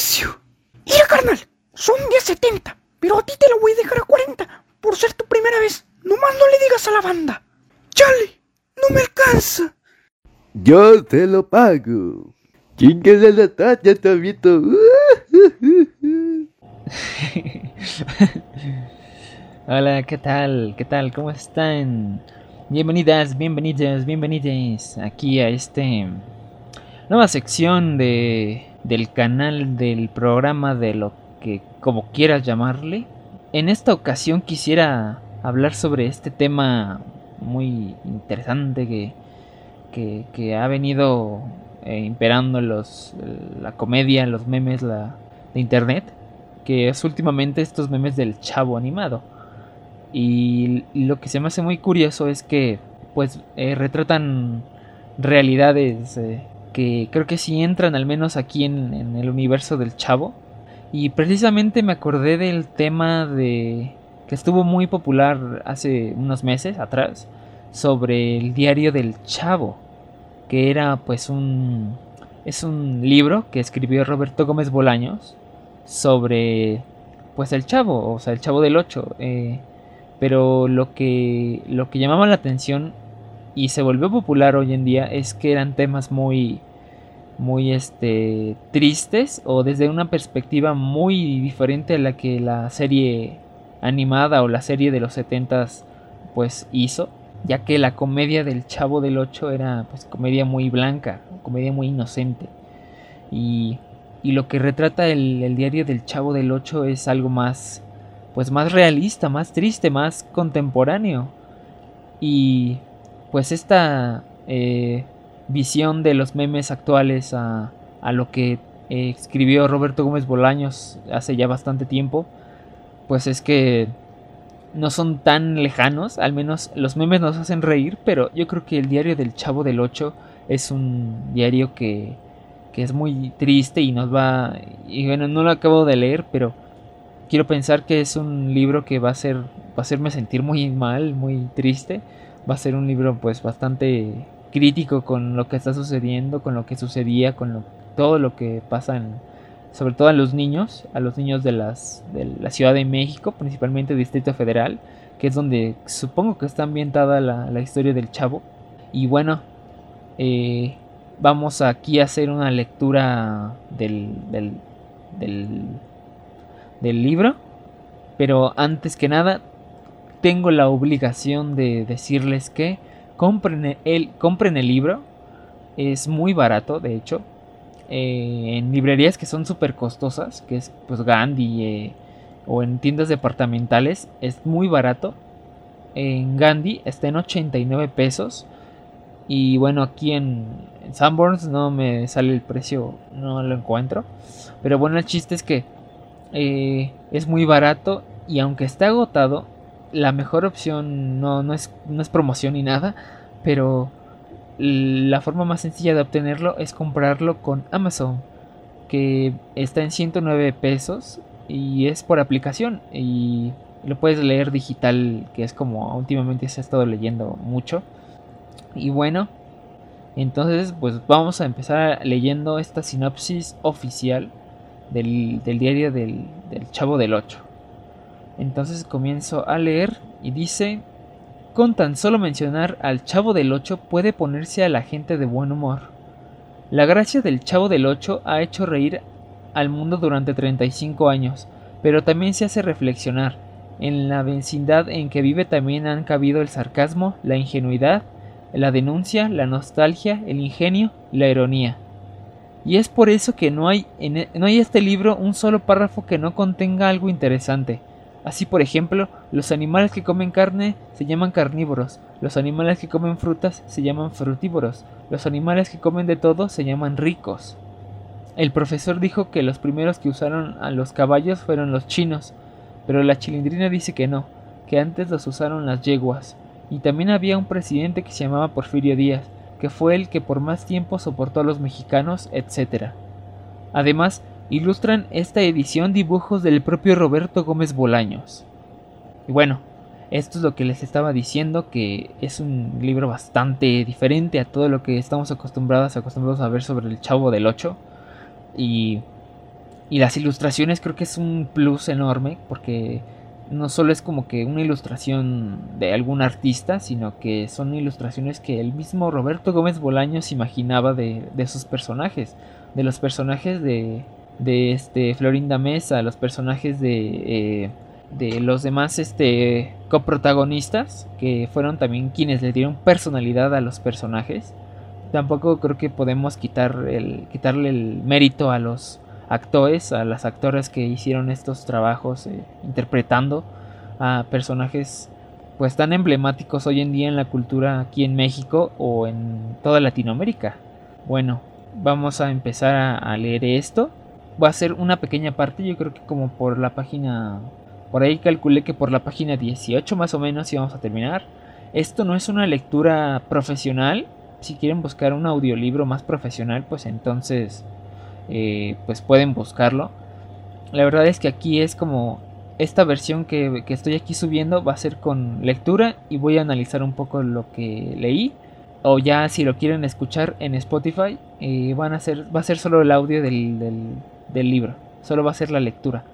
vicio. Mira, carnal, son 10.70, pero a ti te lo voy a dejar a 40 por ser tu primera vez. Nomás no le digas a la banda. Chale, no me alcanza. Yo te lo pago. de la talla, Tabito. Hola, ¿qué tal? ¿Qué tal? ¿Cómo están? Bienvenidas, bienvenidos, bienvenidos aquí a este nueva sección de del canal del programa de lo que como quieras llamarle. En esta ocasión quisiera hablar sobre este tema muy interesante que, que, ha venido eh, imperando los, la comedia, los memes la, de internet, que es últimamente estos memes del chavo animado. Y lo que se me hace muy curioso es que pues eh, retratan realidades eh, que creo que sí entran al menos aquí en, el universo del chavo. Y precisamente me acordé del tema de que estuvo muy popular hace unos meses atrás sobre el diario del chavo, que era pues un es un libro que escribió Roberto Gómez Bolaños sobre pues el chavo, o sea, el chavo del 8. Eh, pero lo que, lo que llamaba la atención y se volvió popular hoy en día es que eran temas muy, muy este, tristes o desde una perspectiva muy diferente a la que la serie animada o la serie de los 70 pues hizo, ya que la comedia del Chavo del 8 era pues comedia muy blanca, comedia muy inocente. Y, y lo que retrata el, el diario del Chavo del 8 es algo más pues más realista, más triste, más contemporáneo. Y pues esta eh, visión de los memes actuales a, a lo que eh, escribió Roberto Gómez Bolaños hace ya bastante tiempo, pues es que no son tan lejanos, al menos los memes nos hacen reír, pero yo creo que el diario del Chavo del 8 es un diario que, que es muy triste y nos va... Y bueno, no lo acabo de leer, pero quiero pensar que es un libro que va a ser va a hacerme sentir muy mal, muy triste. Va a ser un libro pues bastante crítico con lo que está sucediendo, con lo que sucedía, con todo lo que pasa sobre todo a los niños, a los niños de las de la Ciudad de México, principalmente Distrito Federal, que es donde supongo que está ambientada la, historia del chavo. Y bueno, eh, vamos aquí a hacer una lectura del, del del libro. Pero antes que nada, tengo la obligación de decirles que compren el, compren el libro. Es muy barato, de hecho. Eh, en librerías que son súper costosas, que es pues Gandhi eh, o en tiendas departamentales, es muy barato. En Gandhi está en 89 pesos. Y bueno, aquí en, en Sanborns no me sale el precio, no lo encuentro. Pero bueno, el chiste es que eh, es muy barato y aunque esté agotado, la mejor opción no, no, es, no es promoción ni nada, pero la forma más sencilla de obtenerlo es comprarlo con Amazon, que está en 109 pesos y es por aplicación y lo puedes leer digital, que es como últimamente se ha estado leyendo mucho. Y bueno, entonces pues vamos a empezar leyendo esta sinopsis oficial del, diario del, Chavo del 8. Entonces comienzo a leer y dice, con tan solo mencionar al Chavo del 8 puede ponerse a la gente de buen humor. La gracia del Chavo del 8 ha hecho reír al mundo durante 35 años, pero también se hace reflexionar. En la vecindad en que vive también han cabido el sarcasmo, la ingenuidad, la denuncia, la nostalgia, el ingenio la ironía. Y es por eso que no hay en e, no hay este libro un solo párrafo que no contenga algo interesante. Así, por ejemplo, los animales que comen carne se llaman carnívoros, los animales que comen frutas se llaman frutívoros, los animales que comen de todo se llaman ricos. El profesor dijo que los primeros que usaron a los caballos fueron los chinos, pero la chilindrina dice que no, que antes los usaron las yeguas. Y también había un presidente que se llamaba Porfirio Díaz, que fue el que por más tiempo soportó a los mexicanos, etc. Además, ilustran esta edición dibujos del propio Roberto Gómez Bolaños. Y bueno, esto es lo que les estaba diciendo, que es un libro bastante diferente a todo lo que estamos acostumbrados, acostumbrados a ver sobre el Chavo del 8. Y Y las ilustraciones creo que es un plus enorme porque no solo es como que una ilustración de algún artista, sino que son ilustraciones que el mismo Roberto Gómez Bolaños imaginaba de, de sus personajes, de los personajes de, de este Florinda Mesa, los personajes de, eh, de los demás este, coprotagonistas, que fueron también quienes le dieron personalidad a los personajes. Tampoco creo que podemos quitar el, quitarle el mérito a los actores, a las actoras que hicieron estos trabajos eh, interpretando a personajes pues tan emblemáticos hoy en día en la cultura aquí en México o en toda Latinoamérica. Bueno, vamos a empezar a, a leer esto. Va a ser una pequeña parte, yo creo que como por la página, por ahí calculé que por la página 18 más o menos íbamos a terminar. Esto no es una lectura profesional. Si quieren buscar un audiolibro más profesional, pues entonces eh, pues pueden buscarlo. La verdad es que aquí es como esta versión que, estoy aquí subiendo va a ser con lectura y voy a analizar un poco lo que leí. O ya si lo quieren escuchar en Spotify, eh, van a ser, va a ser solo el audio del, libro. Solo va a ser la lectura.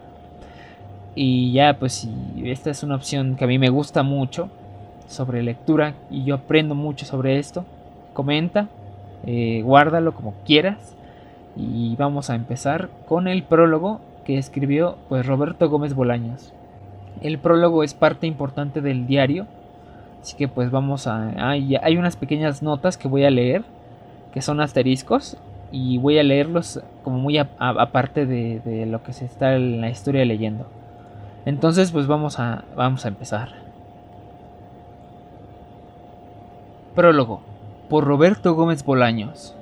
Y ya, pues si esta es una opción que a mí me gusta mucho sobre lectura y yo aprendo mucho sobre esto, comenta, eh, guárdalo como quieras y vamos a empezar con el prólogo que escribió pues Roberto Gómez Bolaños. El prólogo es parte importante del diario, así que pues vamos a... Hay unas pequeñas notas que voy a leer, que son asteriscos, y voy a leerlos como muy aparte de, lo que se está en la historia leyendo. Entonces pues vamos a, vamos a empezar. Prólogo por Roberto Gómez Bolaños.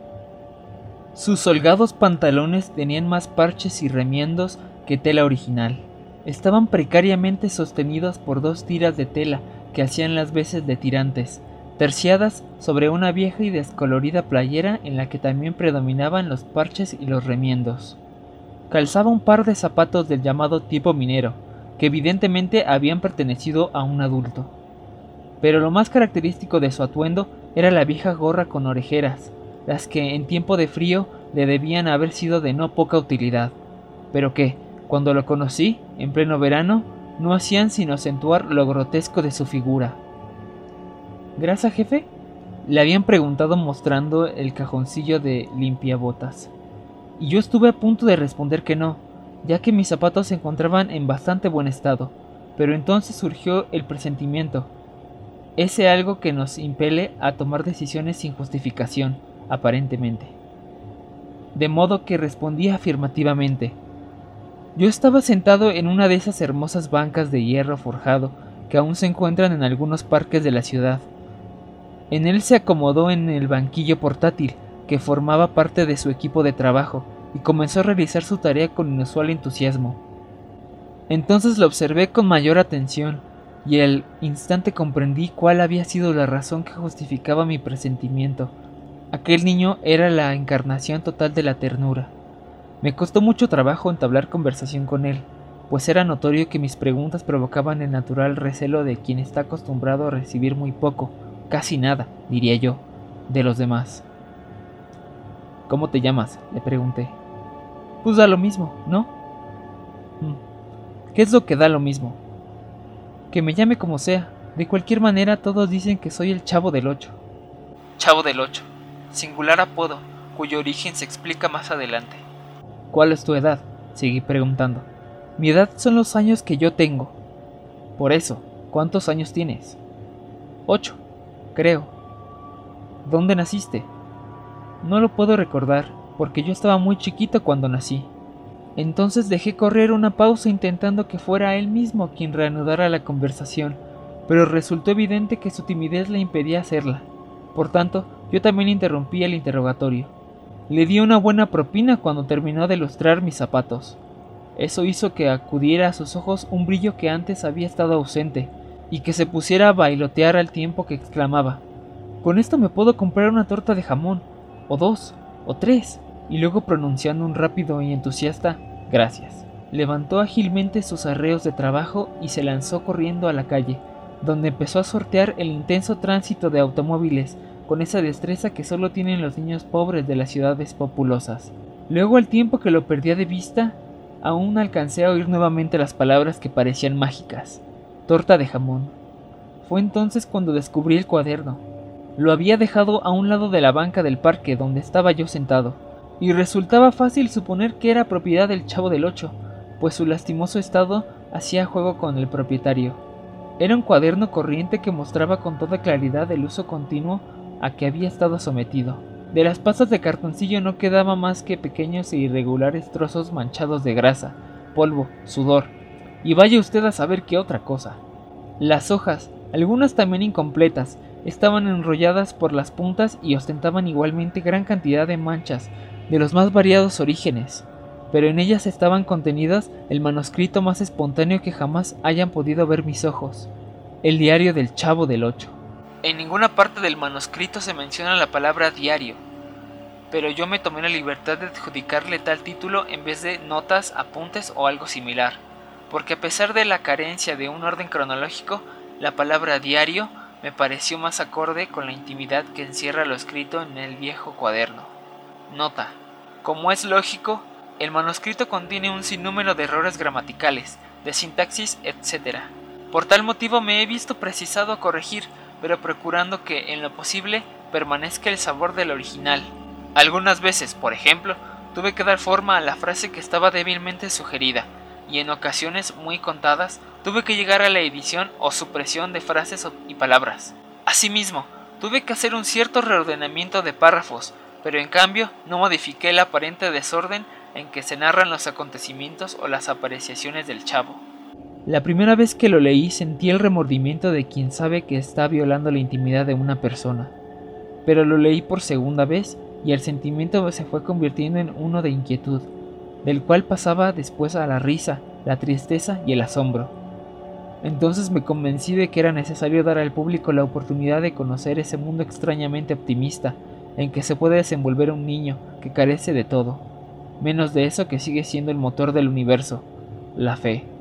Sus holgados pantalones tenían más parches y remiendos que tela original. Estaban precariamente sostenidos por dos tiras de tela que hacían las veces de tirantes, terciadas sobre una vieja y descolorida playera en la que también predominaban los parches y los remiendos. Calzaba un par de zapatos del llamado tipo minero, que evidentemente habían pertenecido a un adulto. Pero lo más característico de su atuendo era la vieja gorra con orejeras, las que en tiempo de frío le debían haber sido de no poca utilidad, pero que, cuando lo conocí, en pleno verano, no hacían sino acentuar lo grotesco de su figura. ¿Grasa, jefe? Le habían preguntado mostrando el cajoncillo de limpiabotas. Y yo estuve a punto de responder que no, ya que mis zapatos se encontraban en bastante buen estado, pero entonces surgió el presentimiento, ese algo que nos impele a tomar decisiones sin justificación aparentemente. De modo que respondí afirmativamente. Yo estaba sentado en una de esas hermosas bancas de hierro forjado que aún se encuentran en algunos parques de la ciudad. En él se acomodó en el banquillo portátil que formaba parte de su equipo de trabajo y comenzó a realizar su tarea con inusual entusiasmo. Entonces lo observé con mayor atención y al instante comprendí cuál había sido la razón que justificaba mi presentimiento. Aquel niño era la encarnación total de la ternura. Me costó mucho trabajo entablar conversación con él, pues era notorio que mis preguntas provocaban el natural recelo de quien está acostumbrado a recibir muy poco, casi nada, diría yo, de los demás. ¿Cómo te llamas? le pregunté. Pues da lo mismo, ¿no? Mm. ¿Qué es lo que da lo mismo? Que me llame como sea. De cualquier manera todos dicen que soy el chavo del ocho. Chavo del ocho singular apodo, cuyo origen se explica más adelante. ¿Cuál es tu edad? Seguí preguntando. Mi edad son los años que yo tengo. Por eso, ¿cuántos años tienes? Ocho, creo. ¿Dónde naciste? No lo puedo recordar, porque yo estaba muy chiquito cuando nací. Entonces dejé correr una pausa intentando que fuera él mismo quien reanudara la conversación, pero resultó evidente que su timidez le impedía hacerla. Por tanto, yo también interrumpí el interrogatorio. Le di una buena propina cuando terminó de lustrar mis zapatos. Eso hizo que acudiera a sus ojos un brillo que antes había estado ausente, y que se pusiera a bailotear al tiempo que exclamaba Con esto me puedo comprar una torta de jamón, o dos, o tres, y luego pronunciando un rápido y entusiasta Gracias. Levantó ágilmente sus arreos de trabajo y se lanzó corriendo a la calle, donde empezó a sortear el intenso tránsito de automóviles con esa destreza que solo tienen los niños pobres de las ciudades populosas. Luego al tiempo que lo perdía de vista, aún alcancé a oír nuevamente las palabras que parecían mágicas. Torta de jamón. Fue entonces cuando descubrí el cuaderno. Lo había dejado a un lado de la banca del parque donde estaba yo sentado, y resultaba fácil suponer que era propiedad del chavo del ocho, pues su lastimoso estado hacía juego con el propietario. Era un cuaderno corriente que mostraba con toda claridad el uso continuo a que había estado sometido. De las pasas de cartoncillo no quedaba más que pequeños e irregulares trozos manchados de grasa, polvo, sudor, y vaya usted a saber qué otra cosa. Las hojas, algunas también incompletas, estaban enrolladas por las puntas y ostentaban igualmente gran cantidad de manchas de los más variados orígenes, pero en ellas estaban contenidas el manuscrito más espontáneo que jamás hayan podido ver mis ojos, el diario del Chavo del Ocho. En ninguna parte del manuscrito se menciona la palabra diario, pero yo me tomé la libertad de adjudicarle tal título en vez de notas, apuntes o algo similar, porque a pesar de la carencia de un orden cronológico, la palabra diario me pareció más acorde con la intimidad que encierra lo escrito en el viejo cuaderno. Nota. Como es lógico, el manuscrito contiene un sinnúmero de errores gramaticales, de sintaxis, etc. Por tal motivo me he visto precisado a corregir pero procurando que, en lo posible, permanezca el sabor del original. Algunas veces, por ejemplo, tuve que dar forma a la frase que estaba débilmente sugerida, y en ocasiones muy contadas tuve que llegar a la edición o supresión de frases y palabras. Asimismo, tuve que hacer un cierto reordenamiento de párrafos, pero en cambio no modifiqué el aparente desorden en que se narran los acontecimientos o las apreciaciones del chavo. La primera vez que lo leí sentí el remordimiento de quien sabe que está violando la intimidad de una persona. Pero lo leí por segunda vez y el sentimiento se fue convirtiendo en uno de inquietud, del cual pasaba después a la risa, la tristeza y el asombro. Entonces me convencí de que era necesario dar al público la oportunidad de conocer ese mundo extrañamente optimista en que se puede desenvolver un niño que carece de todo, menos de eso que sigue siendo el motor del universo, la fe.